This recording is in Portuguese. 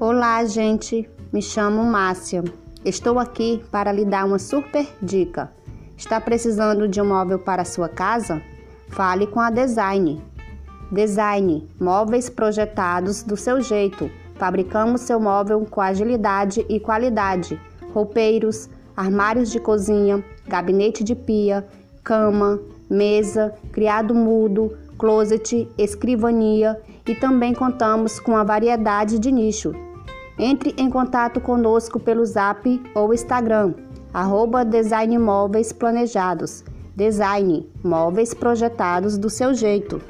Olá, gente. Me chamo Márcia. Estou aqui para lhe dar uma super dica. Está precisando de um móvel para sua casa? Fale com a Design. Design móveis projetados do seu jeito. Fabricamos seu móvel com agilidade e qualidade. Roupeiros, armários de cozinha, gabinete de pia, cama, mesa, criado mudo, closet, escrivania e também contamos com a variedade de nicho. Entre em contato conosco pelo Zap ou Instagram, arroba Design Móveis Planejados. Design, móveis projetados do seu jeito.